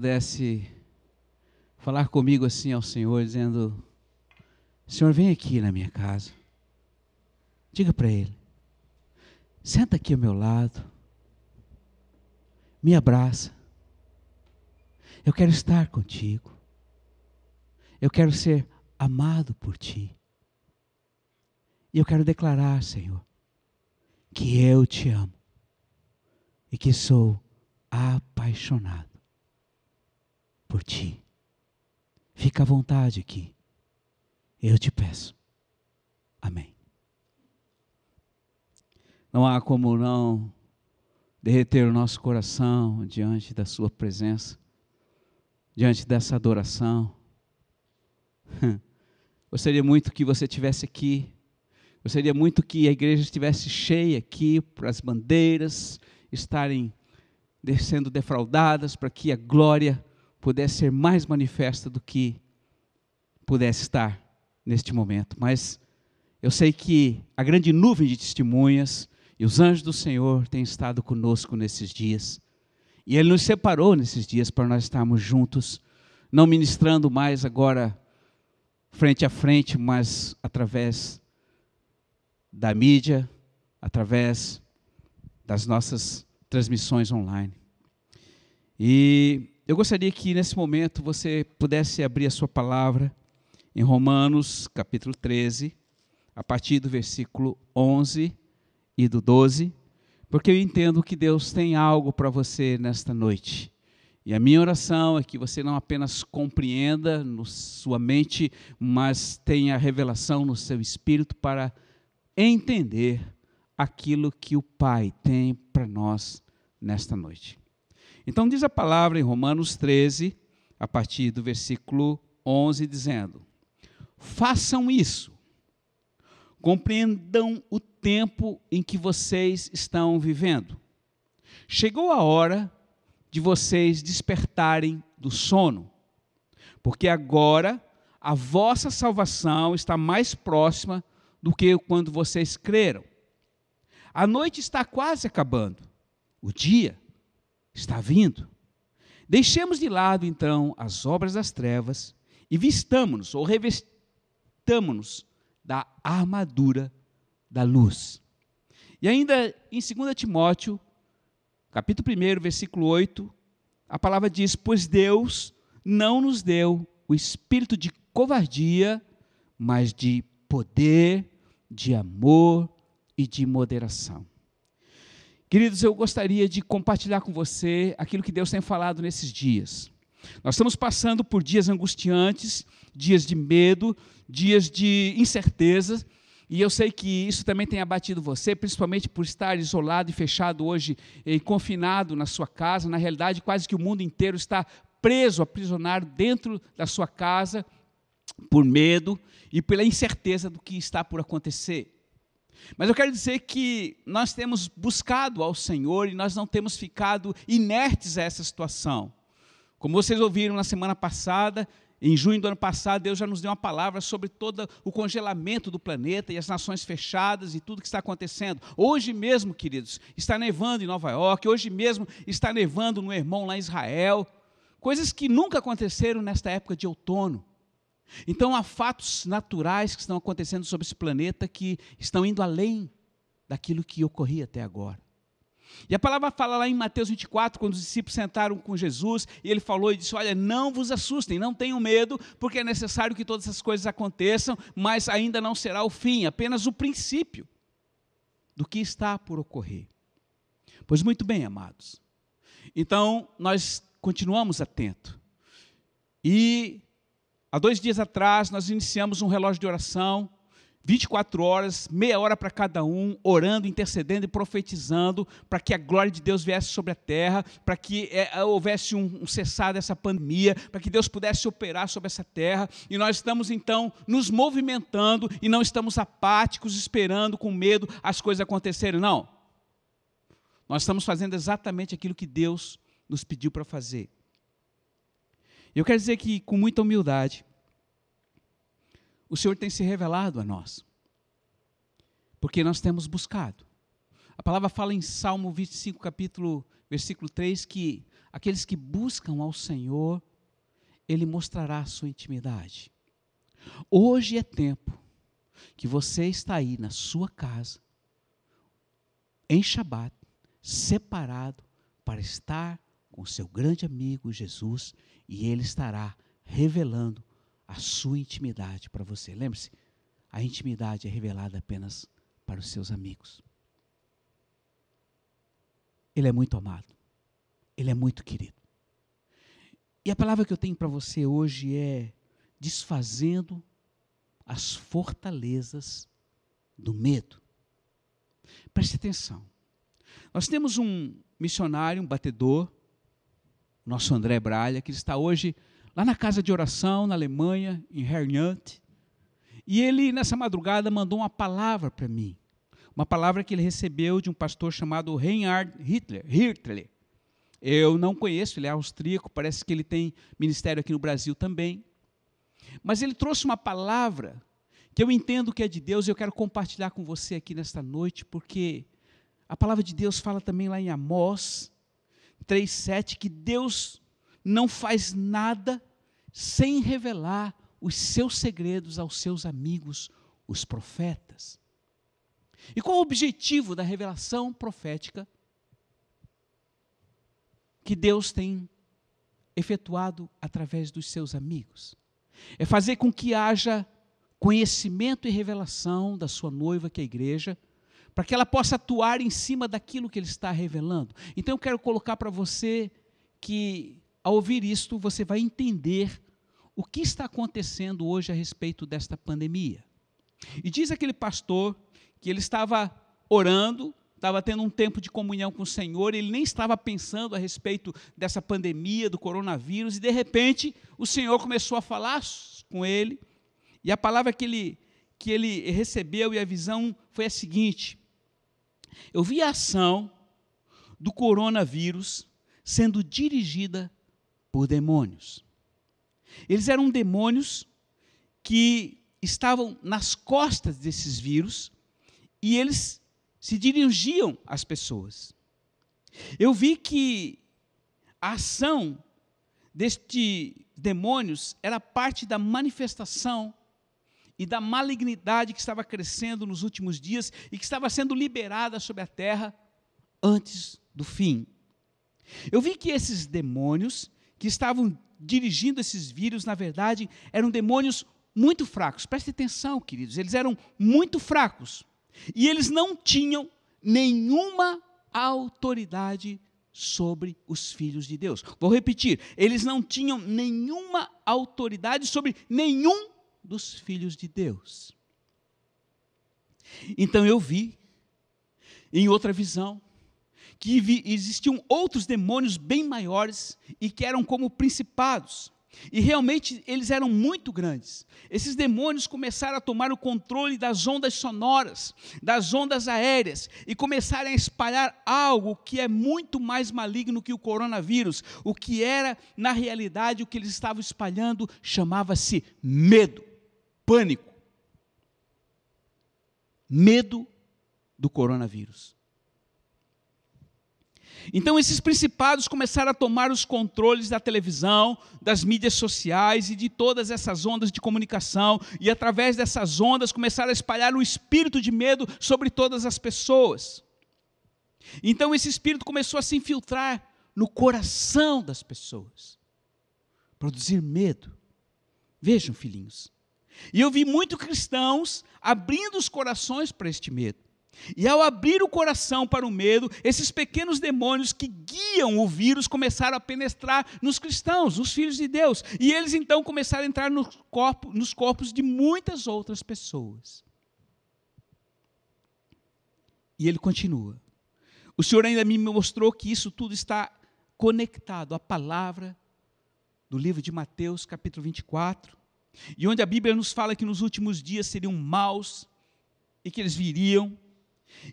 pudesse falar comigo assim ao Senhor, dizendo: Senhor, vem aqui na minha casa. Diga para Ele: senta aqui ao meu lado, me abraça. Eu quero estar contigo. Eu quero ser amado por Ti. E eu quero declarar, Senhor, que eu te amo e que sou apaixonado por ti. Fica à vontade aqui. Eu te peço. Amém. Não há como não derreter o nosso coração diante da Sua presença, diante dessa adoração. Gostaria muito que você estivesse aqui. Gostaria muito que a igreja estivesse cheia aqui para as bandeiras estarem sendo defraudadas, para que a glória pudesse ser mais manifesta do que pudesse estar neste momento. Mas eu sei que a grande nuvem de testemunhas e os anjos do Senhor têm estado conosco nesses dias. E Ele nos separou nesses dias para nós estarmos juntos, não ministrando mais agora frente a frente, mas através da mídia, através das nossas transmissões online. E eu gostaria que nesse momento você pudesse abrir a sua palavra em Romanos, capítulo 13, a partir do versículo 11 e do 12, porque eu entendo que Deus tem algo para você nesta noite. E a minha oração é que você não apenas compreenda na sua mente, mas tenha revelação no seu espírito para entender aquilo que o Pai tem para nós nesta noite. Então, diz a palavra em Romanos 13, a partir do versículo 11, dizendo: Façam isso, compreendam o tempo em que vocês estão vivendo. Chegou a hora de vocês despertarem do sono, porque agora a vossa salvação está mais próxima do que quando vocês creram. A noite está quase acabando, o dia está vindo. Deixemos de lado, então, as obras das trevas e vistamos-nos ou revestamos-nos da armadura da luz. E ainda em 2 Timóteo, capítulo 1, versículo 8, a palavra diz: Pois Deus não nos deu o espírito de covardia, mas de poder, de amor e de moderação. Queridos, eu gostaria de compartilhar com você aquilo que Deus tem falado nesses dias. Nós estamos passando por dias angustiantes, dias de medo, dias de incerteza, e eu sei que isso também tem abatido você, principalmente por estar isolado e fechado hoje, e confinado na sua casa. Na realidade, quase que o mundo inteiro está preso, aprisionado dentro da sua casa, por medo e pela incerteza do que está por acontecer. Mas eu quero dizer que nós temos buscado ao Senhor e nós não temos ficado inertes a essa situação. Como vocês ouviram na semana passada, em junho do ano passado, Deus já nos deu uma palavra sobre todo o congelamento do planeta e as nações fechadas e tudo que está acontecendo. Hoje mesmo, queridos, está nevando em Nova York, hoje mesmo está nevando no Hermon, lá em Israel. Coisas que nunca aconteceram nesta época de outono. Então há fatos naturais que estão acontecendo sobre esse planeta que estão indo além daquilo que ocorria até agora. E a palavra fala lá em Mateus 24, quando os discípulos sentaram com Jesus, e ele falou e disse: Olha, não vos assustem, não tenham medo, porque é necessário que todas essas coisas aconteçam, mas ainda não será o fim, apenas o princípio do que está por ocorrer. Pois muito bem, amados. Então, nós continuamos atentos. E Há dois dias atrás, nós iniciamos um relógio de oração, 24 horas, meia hora para cada um, orando, intercedendo e profetizando, para que a glória de Deus viesse sobre a terra, para que é, houvesse um, um cessar dessa pandemia, para que Deus pudesse operar sobre essa terra. E nós estamos então nos movimentando e não estamos apáticos, esperando com medo as coisas acontecerem. Não. Nós estamos fazendo exatamente aquilo que Deus nos pediu para fazer. Eu quero dizer que, com muita humildade, o Senhor tem se revelado a nós, porque nós temos buscado. A palavra fala em Salmo 25, capítulo, versículo 3, que aqueles que buscam ao Senhor, Ele mostrará a sua intimidade. Hoje é tempo que você está aí na sua casa, em Shabat, separado para estar com seu grande amigo Jesus e ele estará revelando a sua intimidade para você. Lembre-se, a intimidade é revelada apenas para os seus amigos. Ele é muito amado. Ele é muito querido. E a palavra que eu tenho para você hoje é desfazendo as fortalezas do medo. Preste atenção. Nós temos um missionário, um batedor, nosso André Bralha, que está hoje lá na casa de oração, na Alemanha, em Hernant. E ele, nessa madrugada, mandou uma palavra para mim. Uma palavra que ele recebeu de um pastor chamado Reinhard Hitler. Hitler. Eu não conheço, ele é austríaco, parece que ele tem ministério aqui no Brasil também. Mas ele trouxe uma palavra que eu entendo que é de Deus e eu quero compartilhar com você aqui nesta noite, porque a palavra de Deus fala também lá em Amós 3,7 que Deus não faz nada sem revelar os seus segredos aos seus amigos, os profetas. E qual o objetivo da revelação profética que Deus tem efetuado através dos seus amigos? É fazer com que haja conhecimento e revelação da sua noiva, que é a igreja, para que ela possa atuar em cima daquilo que ele está revelando. Então eu quero colocar para você que, ao ouvir isto, você vai entender o que está acontecendo hoje a respeito desta pandemia. E diz aquele pastor que ele estava orando, estava tendo um tempo de comunhão com o Senhor, ele nem estava pensando a respeito dessa pandemia, do coronavírus, e de repente o Senhor começou a falar com ele, e a palavra que ele, que ele recebeu e a visão foi a seguinte: eu vi a ação do coronavírus sendo dirigida por demônios. Eles eram demônios que estavam nas costas desses vírus e eles se dirigiam às pessoas. Eu vi que a ação destes demônios era parte da manifestação e da malignidade que estava crescendo nos últimos dias e que estava sendo liberada sobre a terra antes do fim. Eu vi que esses demônios que estavam dirigindo esses vírus, na verdade, eram demônios muito fracos. Preste atenção, queridos, eles eram muito fracos. E eles não tinham nenhuma autoridade sobre os filhos de Deus. Vou repetir, eles não tinham nenhuma autoridade sobre nenhum dos filhos de Deus. Então eu vi, em outra visão, que vi, existiam outros demônios bem maiores e que eram como principados. E realmente eles eram muito grandes. Esses demônios começaram a tomar o controle das ondas sonoras, das ondas aéreas, e começaram a espalhar algo que é muito mais maligno que o coronavírus. O que era, na realidade, o que eles estavam espalhando chamava-se medo pânico, medo do coronavírus. Então, esses principados começaram a tomar os controles da televisão, das mídias sociais e de todas essas ondas de comunicação, e através dessas ondas começaram a espalhar o espírito de medo sobre todas as pessoas. Então, esse espírito começou a se infiltrar no coração das pessoas, produzir medo. Vejam, filhinhos, e eu vi muitos cristãos abrindo os corações para este medo. E ao abrir o coração para o medo, esses pequenos demônios que guiam o vírus começaram a penetrar nos cristãos, os filhos de Deus. E eles então começaram a entrar no corpo, nos corpos de muitas outras pessoas. E ele continua. O Senhor ainda me mostrou que isso tudo está conectado à palavra do livro de Mateus, capítulo 24, e onde a Bíblia nos fala que nos últimos dias seriam maus e que eles viriam.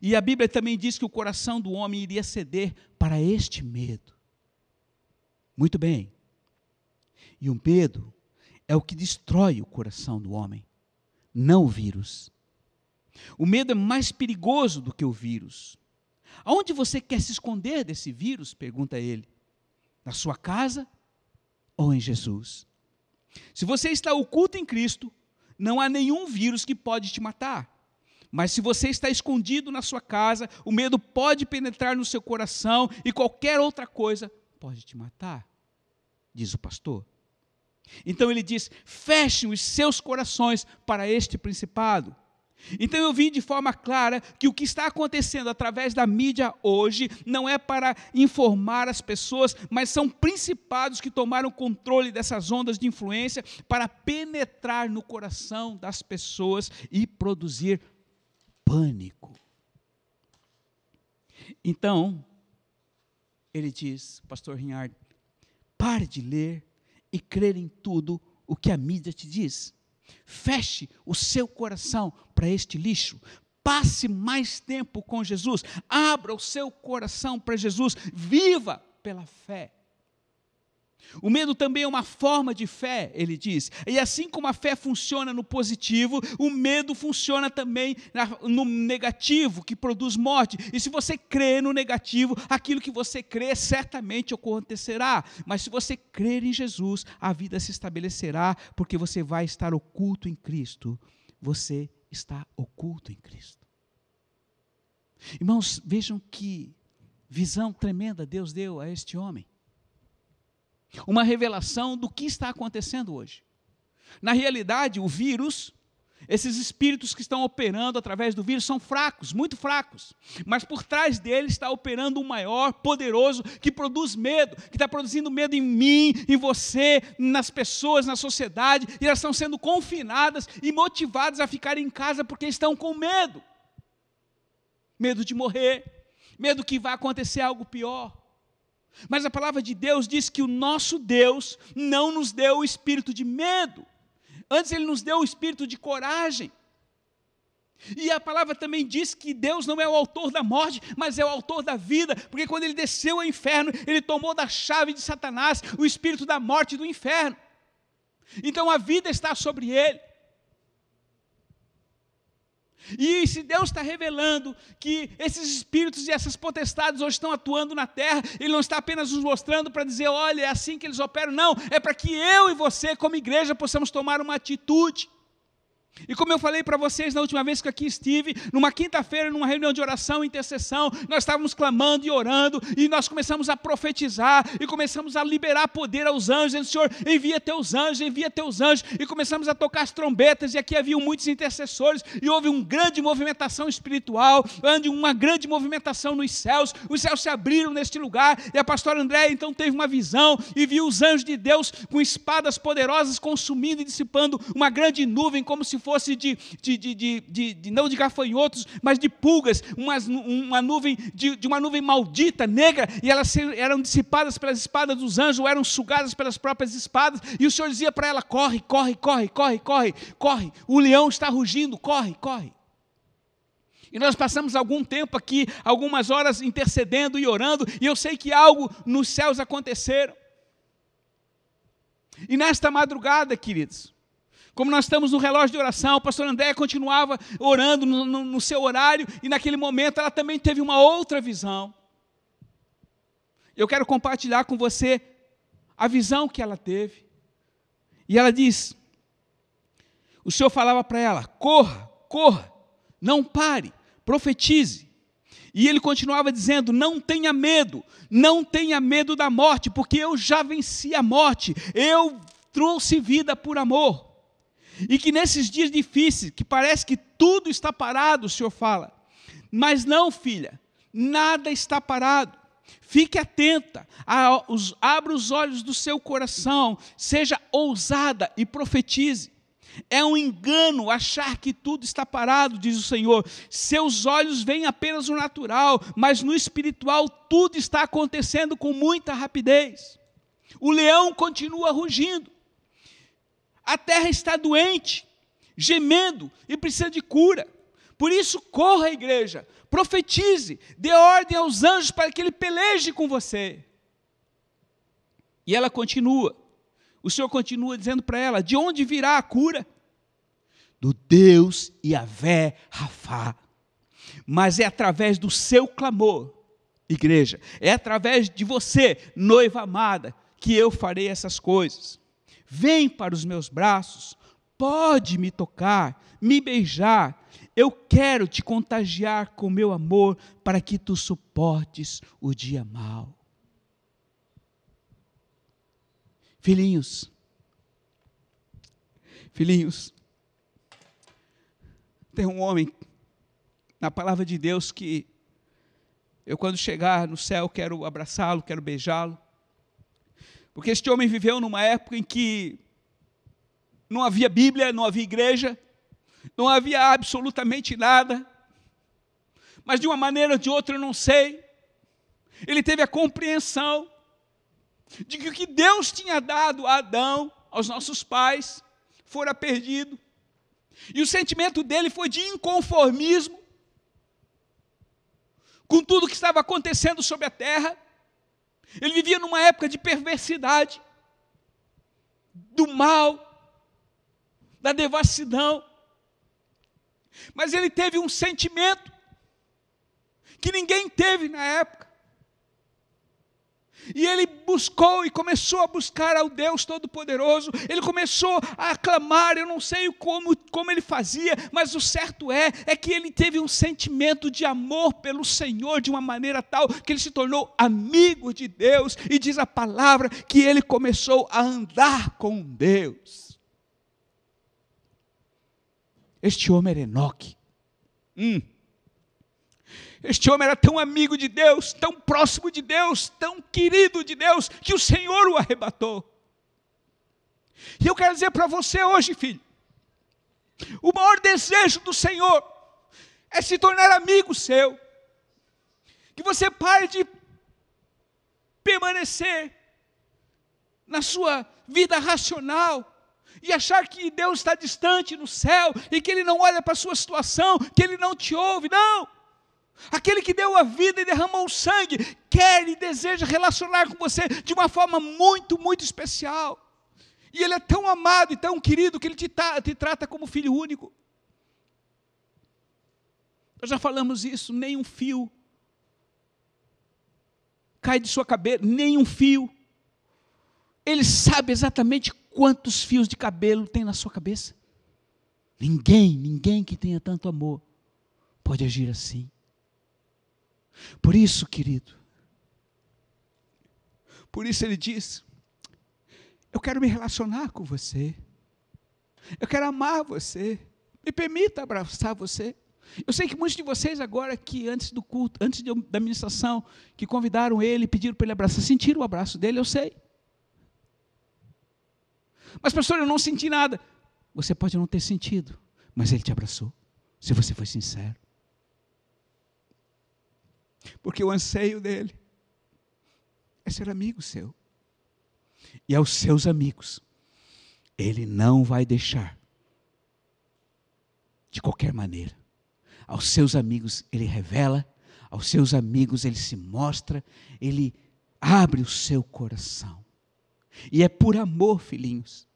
E a Bíblia também diz que o coração do homem iria ceder para este medo. Muito bem. E o medo é o que destrói o coração do homem, não o vírus. O medo é mais perigoso do que o vírus. Aonde você quer se esconder desse vírus? pergunta ele. na sua casa ou em Jesus. Se você está oculto em Cristo, não há nenhum vírus que pode te matar. Mas se você está escondido na sua casa, o medo pode penetrar no seu coração e qualquer outra coisa pode te matar, diz o pastor. Então ele diz: fechem os seus corações para este principado. Então eu vi de forma clara que o que está acontecendo através da mídia hoje não é para informar as pessoas, mas são principados que tomaram controle dessas ondas de influência para penetrar no coração das pessoas e produzir pânico. Então, ele diz, pastor Rinhard, pare de ler e crer em tudo o que a mídia te diz. Feche o seu coração para este lixo. Passe mais tempo com Jesus. Abra o seu coração para Jesus. Viva pela fé. O medo também é uma forma de fé, ele diz. E assim como a fé funciona no positivo, o medo funciona também no negativo, que produz morte. E se você crê no negativo, aquilo que você crê certamente acontecerá. Mas se você crer em Jesus, a vida se estabelecerá, porque você vai estar oculto em Cristo. Você está oculto em Cristo. Irmãos, vejam que visão tremenda Deus deu a este homem uma revelação do que está acontecendo hoje. Na realidade, o vírus, esses espíritos que estão operando através do vírus são fracos, muito fracos, mas por trás dele está operando um maior, poderoso, que produz medo, que está produzindo medo em mim, em você, nas pessoas, na sociedade, e elas estão sendo confinadas e motivadas a ficar em casa porque estão com medo medo de morrer, medo que vai acontecer algo pior. Mas a palavra de Deus diz que o nosso Deus não nos deu o espírito de medo, antes ele nos deu o espírito de coragem. E a palavra também diz que Deus não é o autor da morte, mas é o autor da vida, porque quando ele desceu ao inferno, ele tomou da chave de Satanás o espírito da morte do inferno. Então a vida está sobre ele. E se Deus está revelando que esses espíritos e essas potestades hoje estão atuando na terra, Ele não está apenas nos mostrando para dizer, olha, é assim que eles operam, não, é para que eu e você, como igreja, possamos tomar uma atitude. E como eu falei para vocês na última vez que aqui estive, numa quinta-feira, numa reunião de oração e intercessão, nós estávamos clamando e orando, e nós começamos a profetizar, e começamos a liberar poder aos anjos, dizendo, Senhor, envia teus anjos, envia teus anjos, e começamos a tocar as trombetas, e aqui haviam muitos intercessores, e houve uma grande movimentação espiritual, uma grande movimentação nos céus, os céus se abriram neste lugar, e a pastora André então teve uma visão, e viu os anjos de Deus com espadas poderosas consumindo e dissipando uma grande nuvem, como se fosse de, de, de, de, não de gafanhotos, mas de pulgas, uma, uma nuvem, de, de uma nuvem maldita, negra, e elas eram dissipadas pelas espadas dos anjos, eram sugadas pelas próprias espadas, e o Senhor dizia para ela: corre, corre, corre, corre, corre, corre, o leão está rugindo, corre, corre. E nós passamos algum tempo aqui, algumas horas intercedendo e orando, e eu sei que algo nos céus aconteceram. E nesta madrugada, queridos, como nós estamos no relógio de oração, o pastor André continuava orando no, no, no seu horário, e naquele momento ela também teve uma outra visão. Eu quero compartilhar com você a visão que ela teve. E ela diz: o Senhor falava para ela: corra, corra, não pare, profetize. E ele continuava dizendo: não tenha medo, não tenha medo da morte, porque eu já venci a morte, eu trouxe vida por amor. E que nesses dias difíceis, que parece que tudo está parado, o Senhor fala. Mas não, filha, nada está parado. Fique atenta, abra os olhos do seu coração, seja ousada e profetize. É um engano achar que tudo está parado, diz o Senhor. Seus olhos veem apenas o natural, mas no espiritual tudo está acontecendo com muita rapidez. O leão continua rugindo, a terra está doente, gemendo e precisa de cura. Por isso, corra, igreja, profetize, dê ordem aos anjos para que ele peleje com você. E ela continua. O Senhor continua dizendo para ela: de onde virá a cura? Do Deus Yahvé Rafá. Mas é através do seu clamor igreja. É através de você, noiva amada, que eu farei essas coisas. Vem para os meus braços, pode me tocar, me beijar. Eu quero te contagiar com meu amor para que tu suportes o dia mau. Filhinhos, filhinhos, tem um homem na palavra de Deus que eu, quando chegar no céu, quero abraçá-lo, quero beijá-lo. Porque este homem viveu numa época em que não havia Bíblia, não havia igreja, não havia absolutamente nada. Mas de uma maneira ou de outra, eu não sei. Ele teve a compreensão de que o que Deus tinha dado a Adão, aos nossos pais, fora perdido. E o sentimento dele foi de inconformismo com tudo que estava acontecendo sobre a terra. Ele vivia numa época de perversidade, do mal, da devassidão. Mas ele teve um sentimento que ninguém teve na época. E ele buscou e começou a buscar ao Deus Todo-Poderoso. Ele começou a clamar. Eu não sei como, como ele fazia, mas o certo é é que ele teve um sentimento de amor pelo Senhor de uma maneira tal que ele se tornou amigo de Deus. E diz a palavra que ele começou a andar com Deus. Este homem era Enoque. Hum. Este homem era tão amigo de Deus, tão próximo de Deus, tão querido de Deus, que o Senhor o arrebatou. E eu quero dizer para você hoje, filho, o maior desejo do Senhor é se tornar amigo seu, que você pare de permanecer na sua vida racional, e achar que Deus está distante no céu e que Ele não olha para a sua situação, que Ele não te ouve. Não! Aquele que deu a vida e derramou o sangue, quer e deseja relacionar com você de uma forma muito, muito especial. E Ele é tão amado e tão querido que Ele te, te trata como filho único. Nós já falamos isso, nem um fio cai de sua cabeça, nem um fio. Ele sabe exatamente quantos fios de cabelo tem na sua cabeça. Ninguém, ninguém que tenha tanto amor pode agir assim. Por isso, querido, por isso ele diz: Eu quero me relacionar com você, eu quero amar você, me permita abraçar você. Eu sei que muitos de vocês agora aqui, antes do culto, antes da ministração, que convidaram ele, pediram para ele abraçar, sentiram o abraço dele, eu sei. Mas pastor, eu não senti nada. Você pode não ter sentido, mas ele te abraçou, se você foi sincero. Porque o anseio dele é ser amigo seu. E aos seus amigos, ele não vai deixar de qualquer maneira. Aos seus amigos, ele revela, aos seus amigos, ele se mostra, ele abre o seu coração. E é por amor, filhinhos,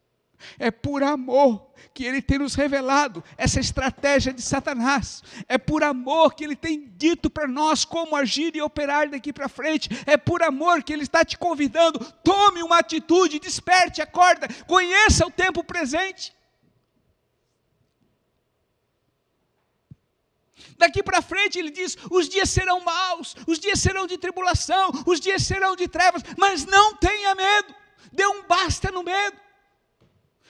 é por amor que ele tem nos revelado essa estratégia de Satanás. É por amor que ele tem dito para nós como agir e operar daqui para frente. É por amor que ele está te convidando. Tome uma atitude, desperte, acorda, conheça o tempo presente. Daqui para frente ele diz: os dias serão maus, os dias serão de tribulação, os dias serão de trevas, mas não tenha medo, dê um basta no medo.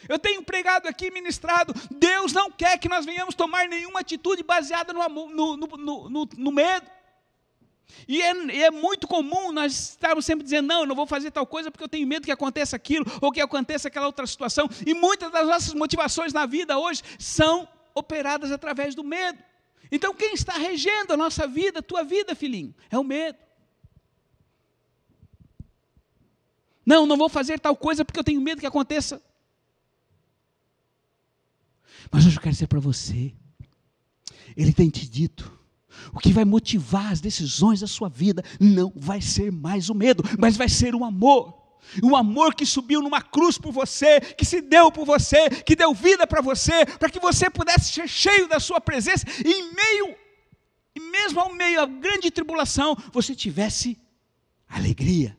Eu tenho pregado aqui, ministrado. Deus não quer que nós venhamos tomar nenhuma atitude baseada no, no, no, no, no medo. E é, é, muito comum nós estarmos sempre dizendo: não, eu não vou fazer tal coisa porque eu tenho medo que aconteça aquilo ou que aconteça aquela outra situação. E muitas das nossas motivações na vida hoje são operadas através do medo. Então, quem está regendo a nossa vida, a tua vida, filhinho, é o medo. Não, não vou fazer tal coisa porque eu tenho medo que aconteça mas hoje eu quero dizer para você, Ele tem te dito, o que vai motivar as decisões da sua vida não vai ser mais o medo, mas vai ser o amor. O amor que subiu numa cruz por você, que se deu por você, que deu vida para você, para que você pudesse ser cheio da sua presença, em meio, em mesmo ao meio da grande tribulação, você tivesse alegria.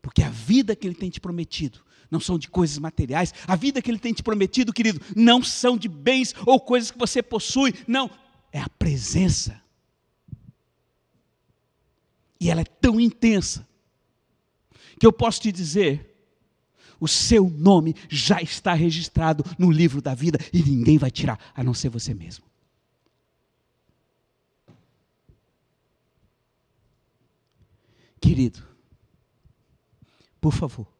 Porque a vida que Ele tem te prometido não são de coisas materiais, a vida que Ele tem te prometido, querido, não são de bens ou coisas que você possui, não, é a presença. E ela é tão intensa, que eu posso te dizer, o seu nome já está registrado no livro da vida e ninguém vai tirar, a não ser você mesmo. Querido, por favor,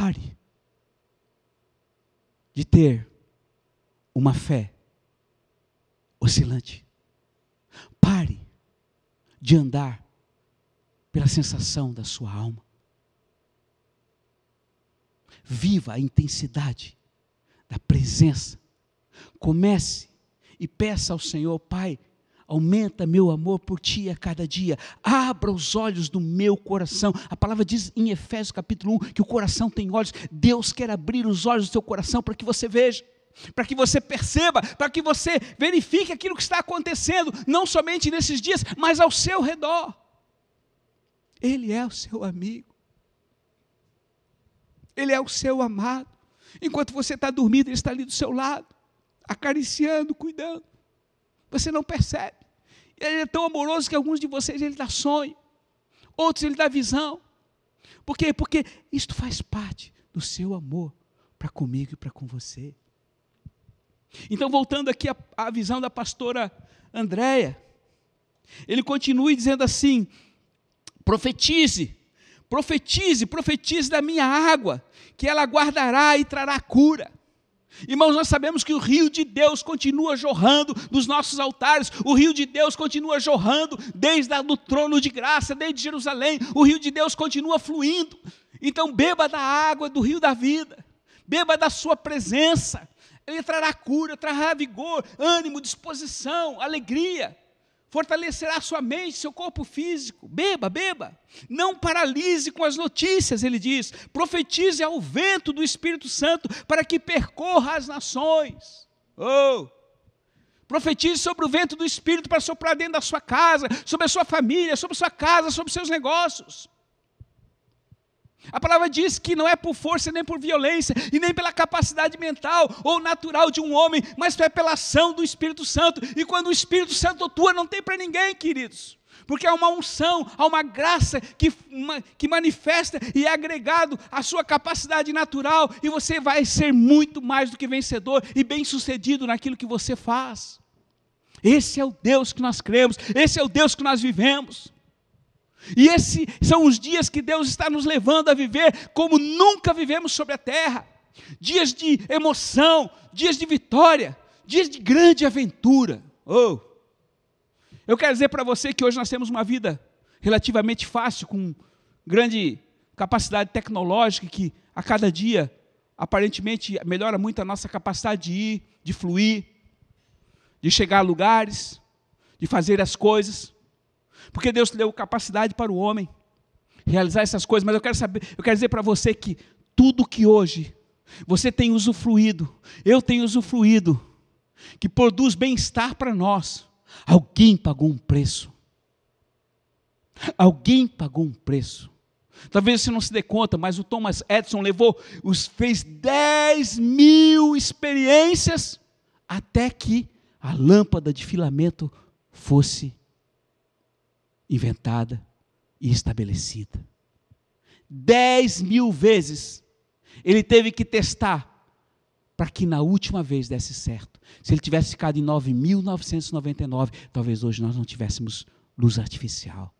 pare de ter uma fé oscilante. Pare de andar pela sensação da sua alma. Viva a intensidade da presença. Comece e peça ao Senhor, Pai, aumenta meu amor por ti a cada dia. Abra os olhos do meu coração. A palavra diz em Efésios capítulo 1 que o coração tem olhos. Deus quer abrir os olhos do seu coração para que você veja para que você perceba, para que você verifique aquilo que está acontecendo, não somente nesses dias, mas ao seu redor. Ele é o seu amigo, ele é o seu amado. Enquanto você está dormindo, ele está ali do seu lado, acariciando, cuidando. Você não percebe. Ele é tão amoroso que alguns de vocês ele dá sonho, outros ele dá visão. Por quê? Porque isto faz parte do seu amor para comigo e para com você. Então, voltando aqui à, à visão da pastora Andréia, ele continua dizendo assim: profetize, profetize, profetize da minha água, que ela guardará e trará cura. Irmãos, nós sabemos que o rio de Deus continua jorrando dos nossos altares, o rio de Deus continua jorrando desde o trono de graça, desde Jerusalém, o rio de Deus continua fluindo. Então, beba da água do rio da vida, beba da sua presença, ele trará cura, trará vigor, ânimo, disposição, alegria. Fortalecerá sua mente, seu corpo físico. Beba, beba. Não paralise com as notícias, ele diz. Profetize ao vento do Espírito Santo para que percorra as nações. Oh! Profetize sobre o vento do Espírito para soprar dentro da sua casa, sobre a sua família, sobre a sua casa, sobre os seus negócios. A palavra diz que não é por força nem por violência, e nem pela capacidade mental ou natural de um homem, mas é pela ação do Espírito Santo. E quando o Espírito Santo atua, não tem para ninguém, queridos. Porque há uma unção, há uma graça que, que manifesta e é agregado à sua capacidade natural, e você vai ser muito mais do que vencedor e bem-sucedido naquilo que você faz. Esse é o Deus que nós cremos, esse é o Deus que nós vivemos. E esses são os dias que Deus está nos levando a viver como nunca vivemos sobre a terra. Dias de emoção, dias de vitória, dias de grande aventura. Oh! Eu quero dizer para você que hoje nós temos uma vida relativamente fácil, com grande capacidade tecnológica, que a cada dia, aparentemente, melhora muito a nossa capacidade de ir, de fluir, de chegar a lugares, de fazer as coisas. Porque Deus deu capacidade para o homem realizar essas coisas, mas eu quero saber, eu quero dizer para você que tudo que hoje você tem usufruído, eu tenho usufruído, que produz bem-estar para nós, alguém pagou um preço. Alguém pagou um preço. Talvez você não se dê conta, mas o Thomas Edison levou, os, fez 10 mil experiências até que a lâmpada de filamento fosse inventada e estabelecida. Dez mil vezes ele teve que testar para que na última vez desse certo. Se ele tivesse ficado em 9.999, talvez hoje nós não tivéssemos luz artificial.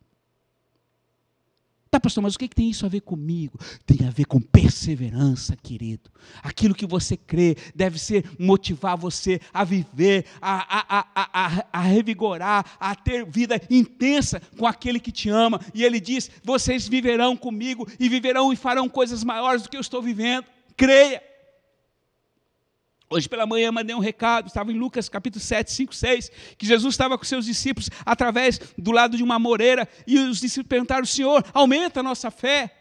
Tá, pastor, mas o que, que tem isso a ver comigo? Tem a ver com perseverança, querido. Aquilo que você crê deve ser motivar você a viver, a, a, a, a, revigorar, a ter vida intensa com aquele que te ama. E ele diz: vocês viverão comigo e viverão e farão coisas maiores do que eu estou vivendo. Creia. Hoje pela manhã mandei um recado, estava em Lucas capítulo 7, 5, 6, que Jesus estava com seus discípulos através do lado de uma moreira, e os discípulos perguntaram: Senhor, aumenta a nossa fé.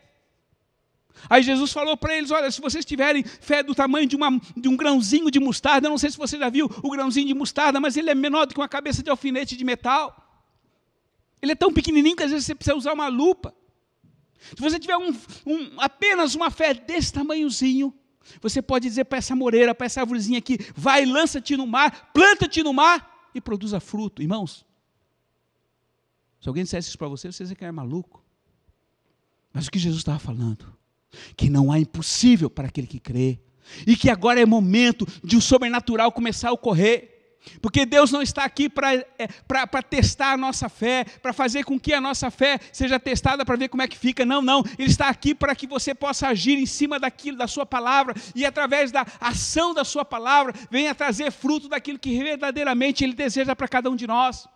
Aí Jesus falou para eles: Olha, se vocês tiverem fé do tamanho de, uma, de um grãozinho de mostarda, eu não sei se você já viu o grãozinho de mostarda, mas ele é menor do que uma cabeça de alfinete de metal. Ele é tão pequenininho que às vezes você precisa usar uma lupa. Se você tiver um, um, apenas uma fé desse tamanhozinho, você pode dizer para essa moreira, para essa árvorezinha aqui: vai, lança-te no mar, planta-te no mar e produza fruto. Irmãos, se alguém dissesse isso para você, você ia que é maluco. Mas o que Jesus estava falando? Que não há impossível para aquele que crê. E que agora é momento de o sobrenatural começar a ocorrer. Porque Deus não está aqui para é, testar a nossa fé, para fazer com que a nossa fé seja testada para ver como é que fica. Não, não. Ele está aqui para que você possa agir em cima daquilo, da sua palavra, e através da ação da sua palavra, venha trazer fruto daquilo que verdadeiramente Ele deseja para cada um de nós.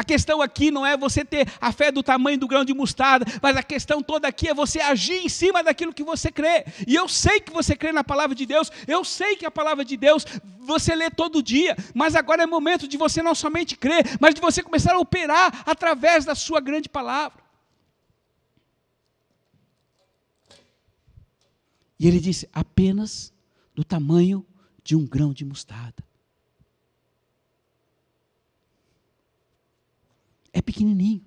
A questão aqui não é você ter a fé do tamanho do grão de mostarda, mas a questão toda aqui é você agir em cima daquilo que você crê. E eu sei que você crê na palavra de Deus, eu sei que a palavra de Deus você lê todo dia, mas agora é momento de você não somente crer, mas de você começar a operar através da sua grande palavra. E ele disse: apenas do tamanho de um grão de mostarda. É pequenininho.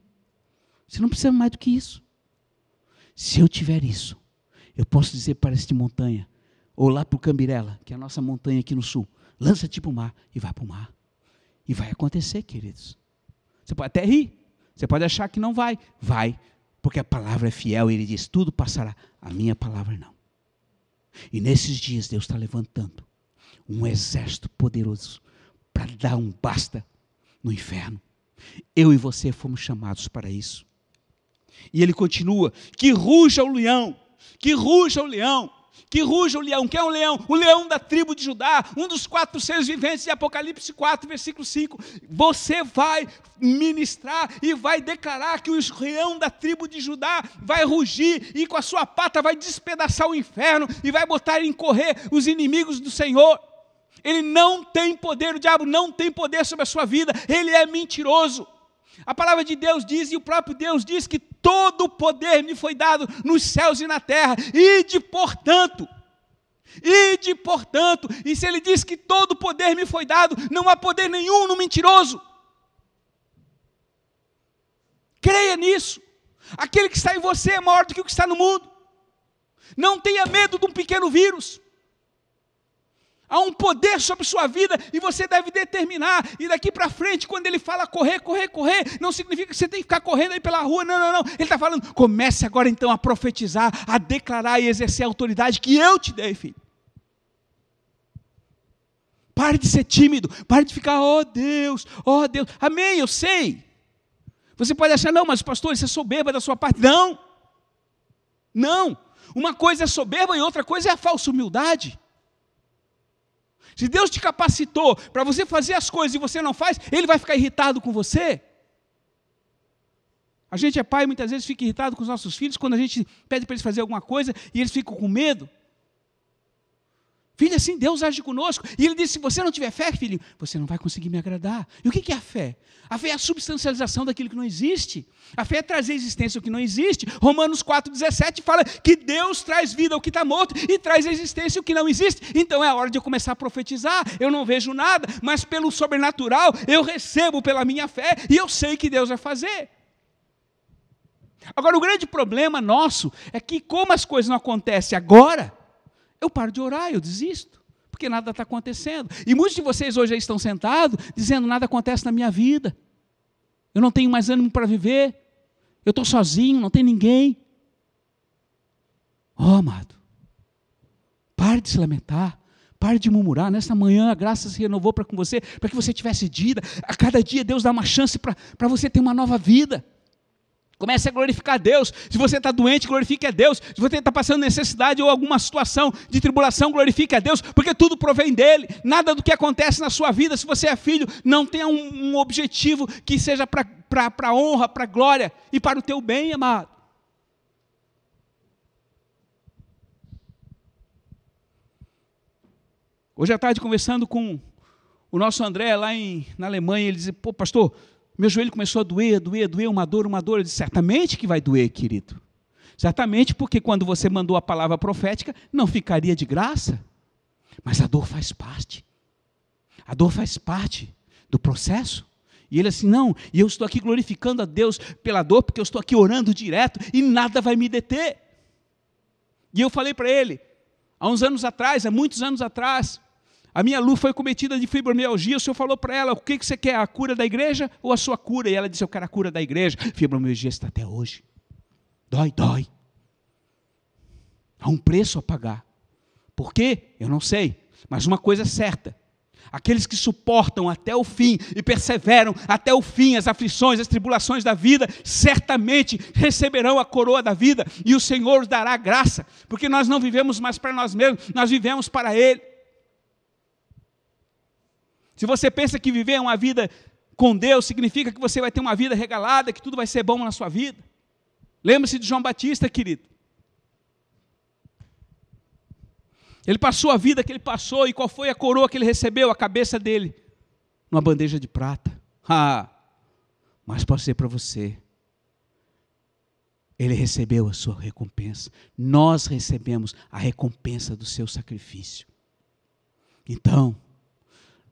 Você não precisa mais do que isso. Se eu tiver isso, eu posso dizer para esta montanha, ou lá para o Cambirela, que é a nossa montanha aqui no sul, lança-te para o mar e vai para o mar. E vai acontecer, queridos. Você pode até rir, você pode achar que não vai. Vai, porque a palavra é fiel e ele diz: tudo passará, a minha palavra não. E nesses dias Deus está levantando um exército poderoso para dar um basta no inferno. Eu e você fomos chamados para isso. E ele continua: que ruja o leão, que ruja o leão, que ruja o leão. Quem é o leão? O leão da tribo de Judá, um dos quatro seres viventes de Apocalipse 4, versículo 5. Você vai ministrar e vai declarar que o leão da tribo de Judá vai rugir e com a sua pata vai despedaçar o inferno e vai botar em correr os inimigos do Senhor. Ele não tem poder, o diabo não tem poder sobre a sua vida, ele é mentiroso. A palavra de Deus diz, e o próprio Deus diz, que todo o poder me foi dado nos céus e na terra, e de portanto, e de portanto, e se ele diz que todo o poder me foi dado, não há poder nenhum no mentiroso. Creia nisso. Aquele que está em você é maior do que o que está no mundo. Não tenha medo de um pequeno vírus. Há um poder sobre sua vida e você deve determinar. E daqui para frente, quando ele fala correr, correr, correr, não significa que você tem que ficar correndo aí pela rua. Não, não, não. Ele está falando, comece agora então a profetizar, a declarar e exercer a autoridade que eu te dei, filho. Pare de ser tímido, pare de ficar, oh Deus, oh Deus, amém, eu sei. Você pode achar, não, mas pastor, isso é soberba da sua parte. Não, não. Uma coisa é soberba e outra coisa é a falsa humildade. Se Deus te capacitou para você fazer as coisas e você não faz, Ele vai ficar irritado com você. A gente é pai, muitas vezes fica irritado com os nossos filhos quando a gente pede para eles fazer alguma coisa e eles ficam com medo. Filho, assim Deus age conosco. E ele disse: se você não tiver fé, filho, você não vai conseguir me agradar. E o que é a fé? A fé é a substancialização daquilo que não existe. A fé é trazer existência ao que não existe. Romanos 4,17 fala que Deus traz vida ao que está morto e traz existência ao que não existe. Então é a hora de eu começar a profetizar. Eu não vejo nada, mas pelo sobrenatural eu recebo pela minha fé e eu sei que Deus vai fazer. Agora, o grande problema nosso é que, como as coisas não acontecem agora, eu paro de orar, eu desisto, porque nada está acontecendo. E muitos de vocês hoje aí estão sentados dizendo: nada acontece na minha vida, eu não tenho mais ânimo para viver, eu estou sozinho, não tem ninguém. Oh, amado, pare de se lamentar. Pare de murmurar. Nessa manhã a graça se renovou para com você, para que você tivesse vida. A cada dia Deus dá uma chance para você ter uma nova vida. Comece a glorificar Deus. Se você está doente, glorifique a Deus. Se você está passando necessidade ou alguma situação de tribulação, glorifique a Deus, porque tudo provém dele. Nada do que acontece na sua vida, se você é filho, não tenha um, um objetivo que seja para honra, para glória e para o teu bem, amado. Hoje à tarde, conversando com o nosso André lá em, na Alemanha, ele disse: Pô, pastor, meu joelho começou a doer, a doer, a doer, uma dor, uma dor. Eu disse, certamente que vai doer, querido. Certamente porque quando você mandou a palavra profética, não ficaria de graça. Mas a dor faz parte. A dor faz parte do processo. E ele assim, não, e eu estou aqui glorificando a Deus pela dor, porque eu estou aqui orando direto e nada vai me deter. E eu falei para ele, há uns anos atrás, há muitos anos atrás, a minha Lu foi cometida de fibromialgia. O senhor falou para ela: o que, que você quer, a cura da igreja ou a sua cura? E ela disse: eu quero a cura da igreja. Fibromialgia está até hoje. Dói, dói. Há um preço a pagar. Por quê? Eu não sei. Mas uma coisa é certa: aqueles que suportam até o fim e perseveram até o fim as aflições, as tribulações da vida, certamente receberão a coroa da vida e o Senhor dará graça, porque nós não vivemos mais para nós mesmos, nós vivemos para Ele. Se você pensa que viver uma vida com Deus significa que você vai ter uma vida regalada, que tudo vai ser bom na sua vida. Lembre-se de João Batista, querido. Ele passou a vida que ele passou e qual foi a coroa que ele recebeu? A cabeça dele, numa bandeja de prata. Ah, mas pode ser para você. Ele recebeu a sua recompensa. Nós recebemos a recompensa do seu sacrifício. Então,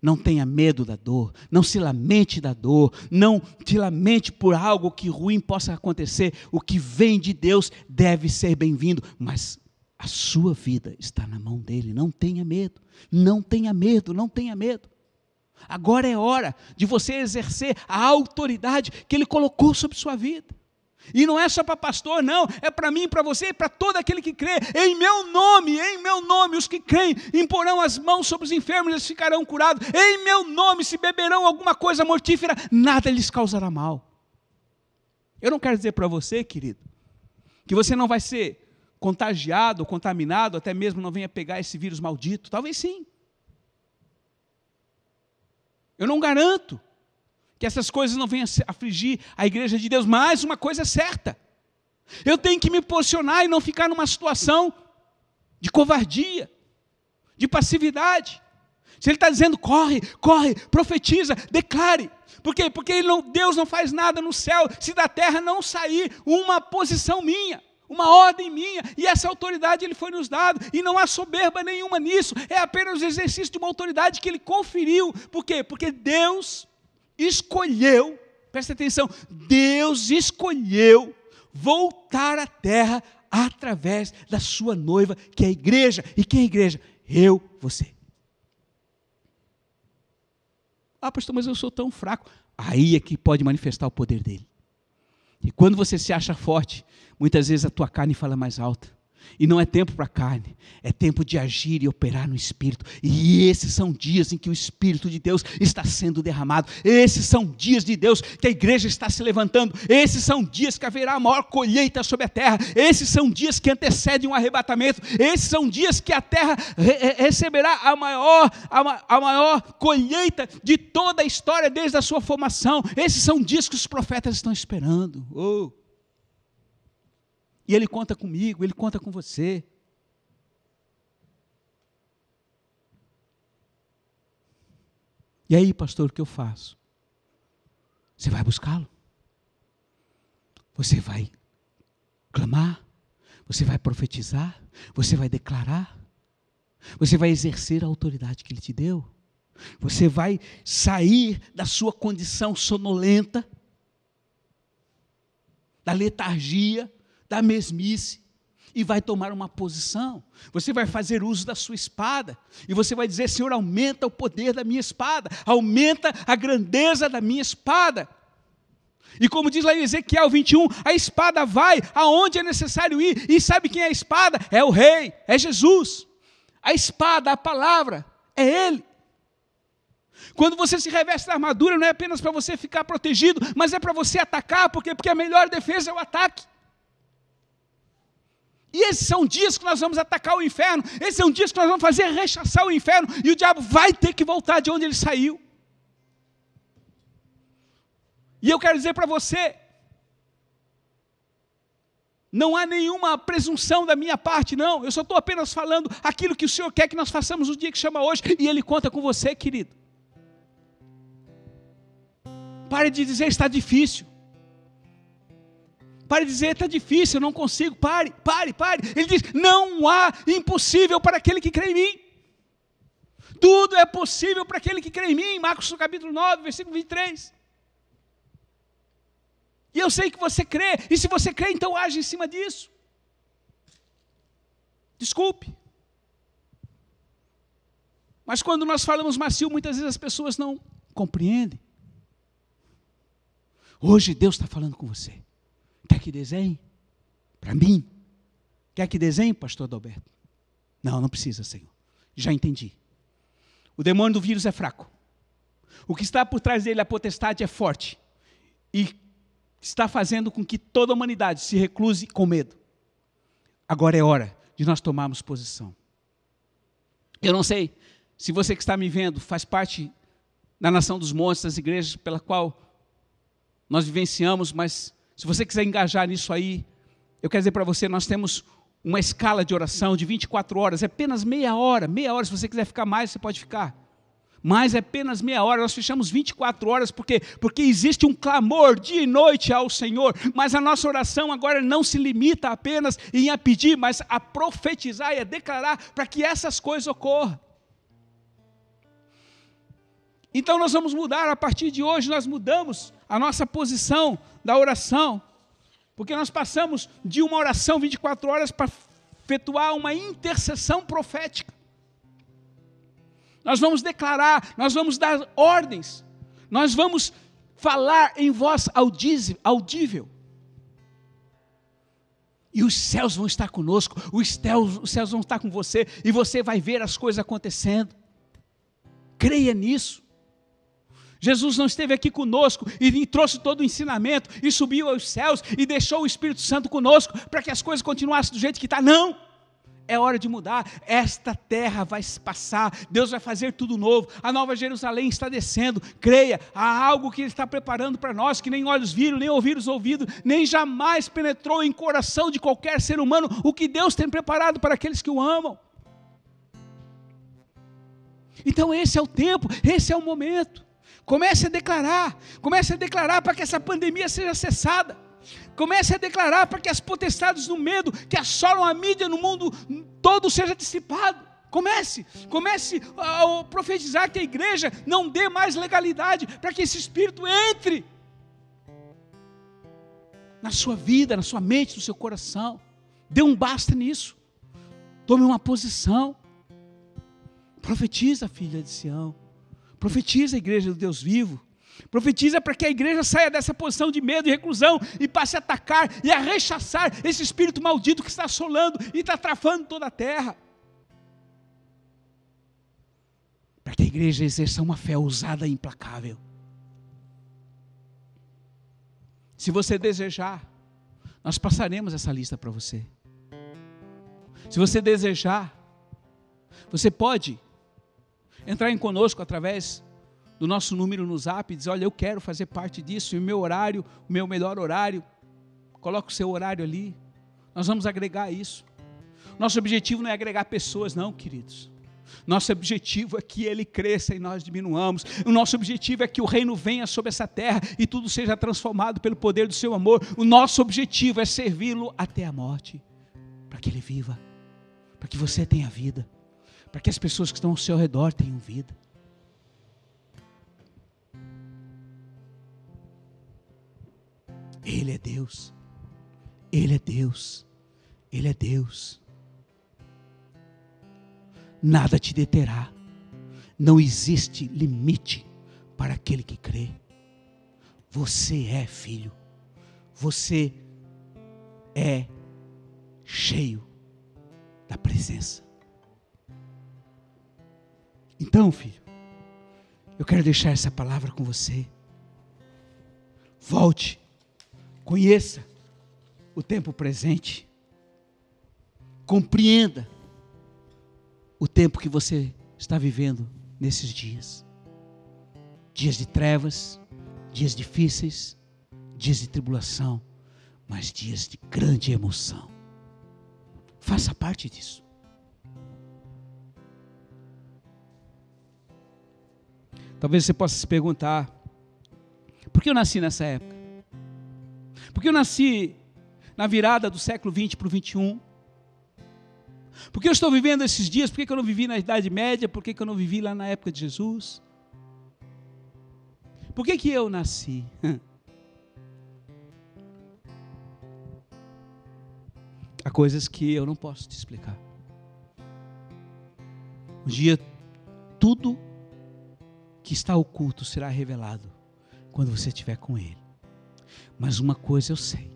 não tenha medo da dor, não se lamente da dor, não te lamente por algo que ruim possa acontecer. O que vem de Deus deve ser bem-vindo, mas a sua vida está na mão dele. Não tenha medo, não tenha medo, não tenha medo. Agora é hora de você exercer a autoridade que ele colocou sobre sua vida. E não é só para pastor, não, é para mim, para você, para todo aquele que crê. Em meu nome, em meu nome, os que creem imporão as mãos sobre os enfermos, eles ficarão curados. Em meu nome, se beberão alguma coisa mortífera, nada lhes causará mal. Eu não quero dizer para você, querido, que você não vai ser contagiado, contaminado, até mesmo não venha pegar esse vírus maldito. Talvez sim. Eu não garanto que essas coisas não venham afligir a igreja de Deus, mas uma coisa é certa: eu tenho que me posicionar e não ficar numa situação de covardia, de passividade. Se ele está dizendo, corre, corre, profetiza, declare. Por quê? Porque não, Deus não faz nada no céu se da terra não sair uma posição minha uma ordem minha, e essa autoridade ele foi nos dado, e não há soberba nenhuma nisso, é apenas o exercício de uma autoridade que ele conferiu. Por quê? Porque Deus escolheu, presta atenção, Deus escolheu voltar à terra através da sua noiva, que é a igreja. E quem é a igreja? Eu, você. Ah, pastor, mas eu sou tão fraco. Aí é que pode manifestar o poder dele. E quando você se acha forte, muitas vezes a tua carne fala mais alta. E não é tempo para carne, é tempo de agir e operar no Espírito. E esses são dias em que o Espírito de Deus está sendo derramado. Esses são dias de Deus que a igreja está se levantando. Esses são dias que haverá a maior colheita sobre a terra. Esses são dias que antecedem um arrebatamento. Esses são dias que a terra re receberá a maior, a, a maior colheita de toda a história desde a sua formação. Esses são dias que os profetas estão esperando. Oh. E Ele conta comigo, Ele conta com você. E aí, pastor, o que eu faço? Você vai buscá-lo? Você vai clamar? Você vai profetizar? Você vai declarar? Você vai exercer a autoridade que Ele te deu? Você vai sair da sua condição sonolenta, da letargia, da mesmice e vai tomar uma posição. Você vai fazer uso da sua espada e você vai dizer: Senhor, aumenta o poder da minha espada, aumenta a grandeza da minha espada. E como diz lá em Ezequiel 21, a espada vai aonde é necessário ir. E sabe quem é a espada? É o rei, é Jesus. A espada, a palavra, é Ele. Quando você se reveste da armadura, não é apenas para você ficar protegido, mas é para você atacar, porque, porque a melhor defesa é o ataque. E esses são dias que nós vamos atacar o inferno, esses são dias que nós vamos fazer rechaçar o inferno, e o diabo vai ter que voltar de onde ele saiu. E eu quero dizer para você, não há nenhuma presunção da minha parte, não. Eu só estou apenas falando aquilo que o Senhor quer que nós façamos no dia que chama hoje, e Ele conta com você, querido. Pare de dizer está difícil. Pare de dizer, está difícil, eu não consigo. Pare, pare, pare. Ele diz: não há impossível para aquele que crê em mim. Tudo é possível para aquele que crê em mim. Marcos capítulo 9, versículo 23. E eu sei que você crê, e se você crê, então age em cima disso. Desculpe. Mas quando nós falamos macio, muitas vezes as pessoas não compreendem. Hoje Deus está falando com você. Quer que desenhe? Para mim. Quer que desenhe, pastor Adalberto? Não, não precisa, Senhor. Já entendi. O demônio do vírus é fraco. O que está por trás dele, a potestade, é forte. E está fazendo com que toda a humanidade se recluse com medo. Agora é hora de nós tomarmos posição. Eu não sei se você que está me vendo faz parte da nação dos montes, das igrejas pela qual nós vivenciamos, mas se você quiser engajar nisso aí, eu quero dizer para você, nós temos uma escala de oração de 24 horas, é apenas meia hora, meia hora, se você quiser ficar mais, você pode ficar. Mas é apenas meia hora, nós fechamos 24 horas, por quê? Porque existe um clamor dia e noite ao Senhor, mas a nossa oração agora não se limita apenas em a pedir, mas a profetizar e a declarar para que essas coisas ocorram. Então nós vamos mudar, a partir de hoje nós mudamos a nossa posição da oração, porque nós passamos de uma oração 24 horas para efetuar uma intercessão profética. Nós vamos declarar, nós vamos dar ordens, nós vamos falar em voz audível. E os céus vão estar conosco, os céus, os céus vão estar com você, e você vai ver as coisas acontecendo. Creia nisso. Jesus não esteve aqui conosco e trouxe todo o ensinamento e subiu aos céus e deixou o Espírito Santo conosco para que as coisas continuassem do jeito que está. Não! É hora de mudar. Esta terra vai passar. Deus vai fazer tudo novo. A nova Jerusalém está descendo. Creia, há algo que Ele está preparando para nós que nem olhos viram, nem ouvidos ouvidos, nem jamais penetrou em coração de qualquer ser humano o que Deus tem preparado para aqueles que o amam. Então, esse é o tempo, esse é o momento. Comece a declarar, comece a declarar para que essa pandemia seja cessada. Comece a declarar para que as potestades do medo que assolam a mídia no mundo todo seja dissipado. Comece, comece a profetizar que a igreja não dê mais legalidade para que esse espírito entre na sua vida, na sua mente, no seu coração. Dê um basta nisso. Tome uma posição. Profetiza, filha de Sião. Profetiza a igreja do Deus vivo. Profetiza para que a igreja saia dessa posição de medo e reclusão e passe a atacar e a rechaçar esse espírito maldito que está assolando e está trafando toda a terra. Para que a igreja exerça uma fé ousada e implacável. Se você desejar, nós passaremos essa lista para você. Se você desejar, você pode entrar em conosco através do nosso número no zap e dizer: Olha, eu quero fazer parte disso, e o meu horário, o meu melhor horário, coloca o seu horário ali. Nós vamos agregar isso. Nosso objetivo não é agregar pessoas, não, queridos. Nosso objetivo é que ele cresça e nós diminuamos. O nosso objetivo é que o reino venha sobre essa terra e tudo seja transformado pelo poder do seu amor. O nosso objetivo é servi-lo até a morte, para que ele viva, para que você tenha vida para que as pessoas que estão ao seu redor tenham vida. Ele é Deus. Ele é Deus. Ele é Deus. Nada te deterá. Não existe limite para aquele que crê. Você é filho. Você é cheio da presença. Então, filho, eu quero deixar essa palavra com você. Volte, conheça o tempo presente, compreenda o tempo que você está vivendo nesses dias dias de trevas, dias difíceis, dias de tribulação, mas dias de grande emoção. Faça parte disso. Talvez você possa se perguntar: por que eu nasci nessa época? Por que eu nasci na virada do século 20 para o 21? Por que eu estou vivendo esses dias? Por que eu não vivi na Idade Média? Por que eu não vivi lá na época de Jesus? Por que, que eu nasci? Há coisas que eu não posso te explicar. Um dia, tudo que está oculto será revelado quando você estiver com Ele. Mas uma coisa eu sei,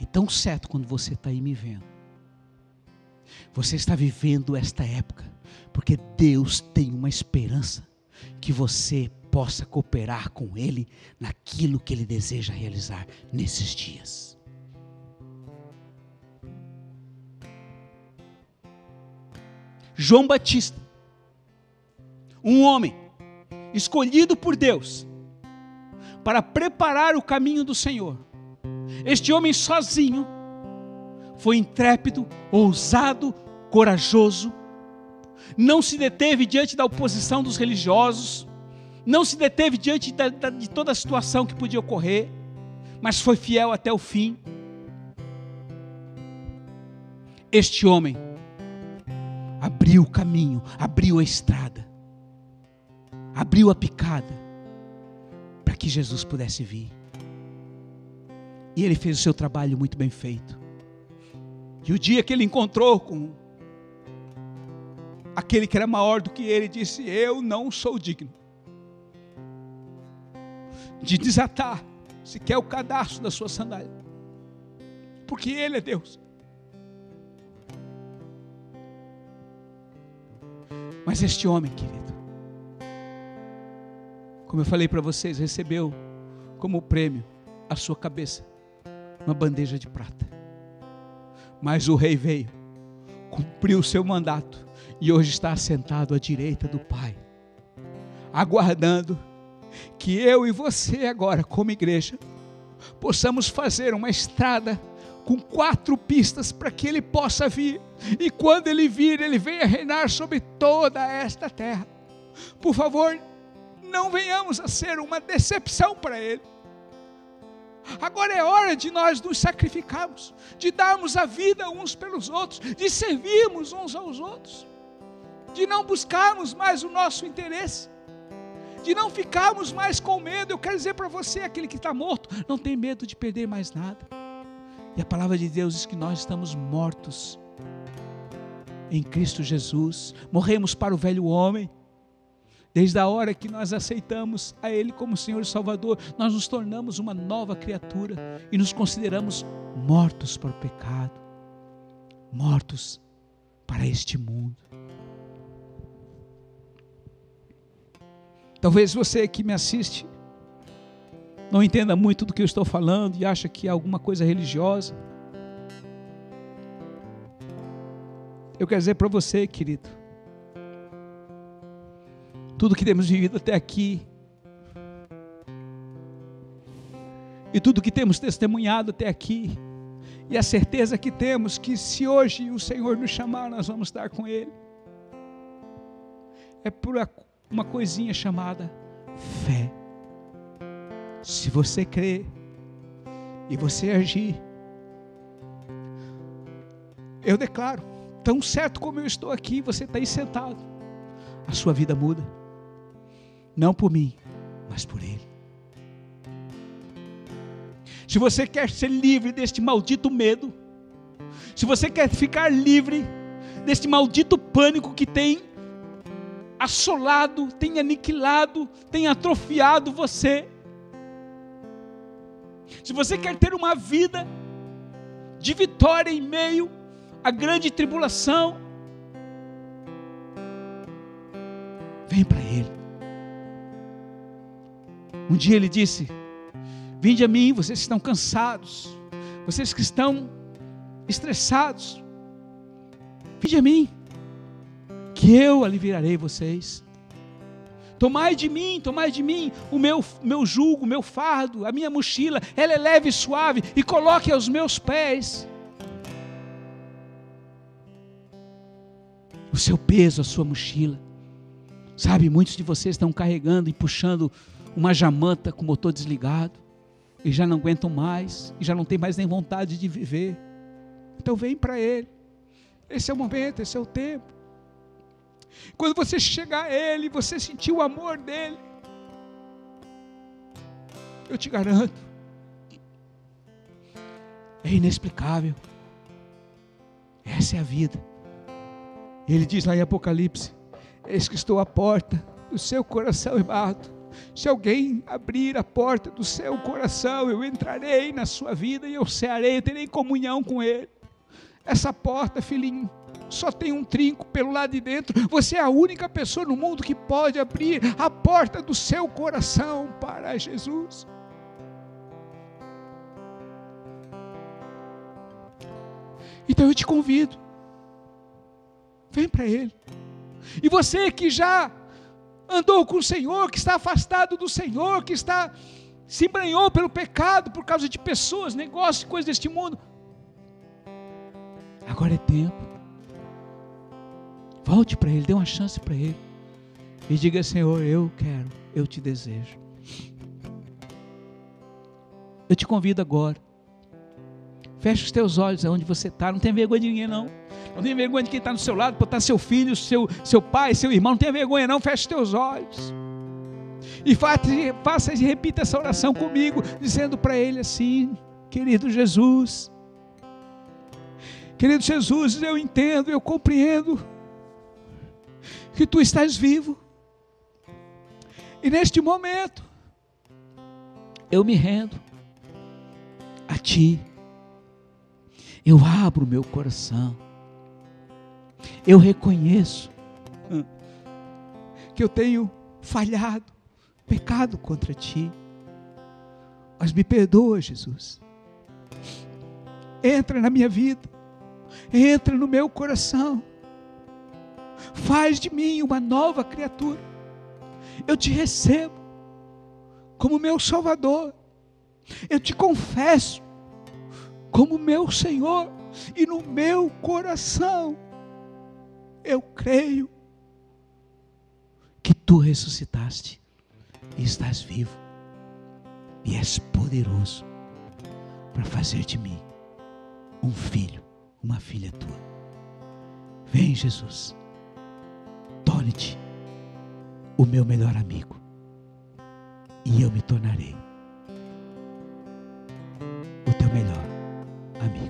e tão certo quando você está aí me vendo, você está vivendo esta época, porque Deus tem uma esperança que você possa cooperar com Ele naquilo que Ele deseja realizar nesses dias. João Batista, um homem escolhido por Deus para preparar o caminho do Senhor. Este homem sozinho foi intrépido, ousado, corajoso, não se deteve diante da oposição dos religiosos, não se deteve diante da, da, de toda a situação que podia ocorrer, mas foi fiel até o fim. Este homem abriu o caminho, abriu a estrada, abriu a picada para que Jesus pudesse vir. E ele fez o seu trabalho muito bem feito. E o dia que ele encontrou com aquele que era maior do que ele, disse: Eu não sou digno de desatar sequer o cadastro da sua sandália, porque Ele é Deus. Mas este homem, querido, como eu falei para vocês, recebeu como prêmio a sua cabeça, uma bandeja de prata. Mas o rei veio, cumpriu o seu mandato e hoje está assentado à direita do Pai, aguardando que eu e você agora, como igreja, possamos fazer uma estrada com quatro pistas para que ele possa vir. E quando ele vir, ele venha reinar sobre toda esta terra. Por favor, não venhamos a ser uma decepção para ele. Agora é hora de nós nos sacrificarmos, de darmos a vida uns pelos outros, de servirmos uns aos outros, de não buscarmos mais o nosso interesse, de não ficarmos mais com medo. Eu quero dizer para você, aquele que está morto, não tem medo de perder mais nada. E a palavra de Deus diz que nós estamos mortos em Cristo Jesus, morremos para o velho homem. Desde a hora que nós aceitamos a Ele como Senhor e Salvador, nós nos tornamos uma nova criatura e nos consideramos mortos para o pecado, mortos para este mundo. Talvez você que me assiste não entenda muito do que eu estou falando e acha que é alguma coisa religiosa. Eu quero dizer para você, querido, tudo que temos vivido até aqui, e tudo que temos testemunhado até aqui, e a certeza que temos que se hoje o Senhor nos chamar, nós vamos estar com Ele, é por uma coisinha chamada fé. Se você crer e você agir, eu declaro, tão certo como eu estou aqui, você está aí sentado, a sua vida muda, não por mim, mas por Ele. Se você quer ser livre deste maldito medo, se você quer ficar livre deste maldito pânico que tem assolado, tem aniquilado, tem atrofiado você, se você quer ter uma vida de vitória em meio à grande tribulação, vem para Ele. Um dia Ele disse: Vinde a mim, vocês que estão cansados, vocês que estão estressados, vinde a mim, que eu aliviarei vocês. Tomai de mim, tomai de mim o meu, meu jugo, o meu fardo, a minha mochila, ela é leve e suave, e coloque aos meus pés o seu peso, a sua mochila. Sabe, muitos de vocês estão carregando e puxando uma jamanta com o motor desligado. e já não aguentam mais, e já não tem mais nem vontade de viver. Então vem para Ele. Esse é o momento, esse é o tempo. Quando você chegar a Ele, você sentir o amor dEle, eu te garanto, é inexplicável. Essa é a vida. Ele diz lá em Apocalipse: Eis que estou à porta do seu coração e bato. Se alguém abrir a porta do seu coração, eu entrarei na sua vida e eu cearei, eu terei comunhão com Ele. Essa porta, filhinho, só tem um trinco pelo lado de dentro. Você é a única pessoa no mundo que pode abrir a porta do seu coração para Jesus. Então eu te convido, vem para Ele. E você que já andou com o Senhor, que está afastado do Senhor, que está se embranhou pelo pecado por causa de pessoas, negócios, coisas deste mundo. Agora é tempo. Volte para Ele, dê uma chance para Ele. E diga, Senhor, eu quero, eu te desejo. Eu te convido agora. Feche os teus olhos aonde você está. Não tem vergonha de ninguém, não. Não tem vergonha de quem está no seu lado, botar seu filho, seu, seu pai, seu irmão. Não tem vergonha, não. Feche os teus olhos. E faça e repita essa oração comigo, dizendo para ele assim: Querido Jesus, querido Jesus, eu entendo, eu compreendo que tu estás vivo. E neste momento, eu me rendo a ti. Eu abro meu coração. Eu reconheço que eu tenho falhado, pecado contra ti. Mas me perdoa, Jesus. Entra na minha vida. Entra no meu coração. Faz de mim uma nova criatura. Eu te recebo como meu Salvador. Eu te confesso como meu Senhor e no meu coração eu creio que tu ressuscitaste e estás vivo e és poderoso para fazer de mim um filho, uma filha tua. Vem, Jesus, torne-te o meu melhor amigo e eu me tornarei o teu melhor amigo.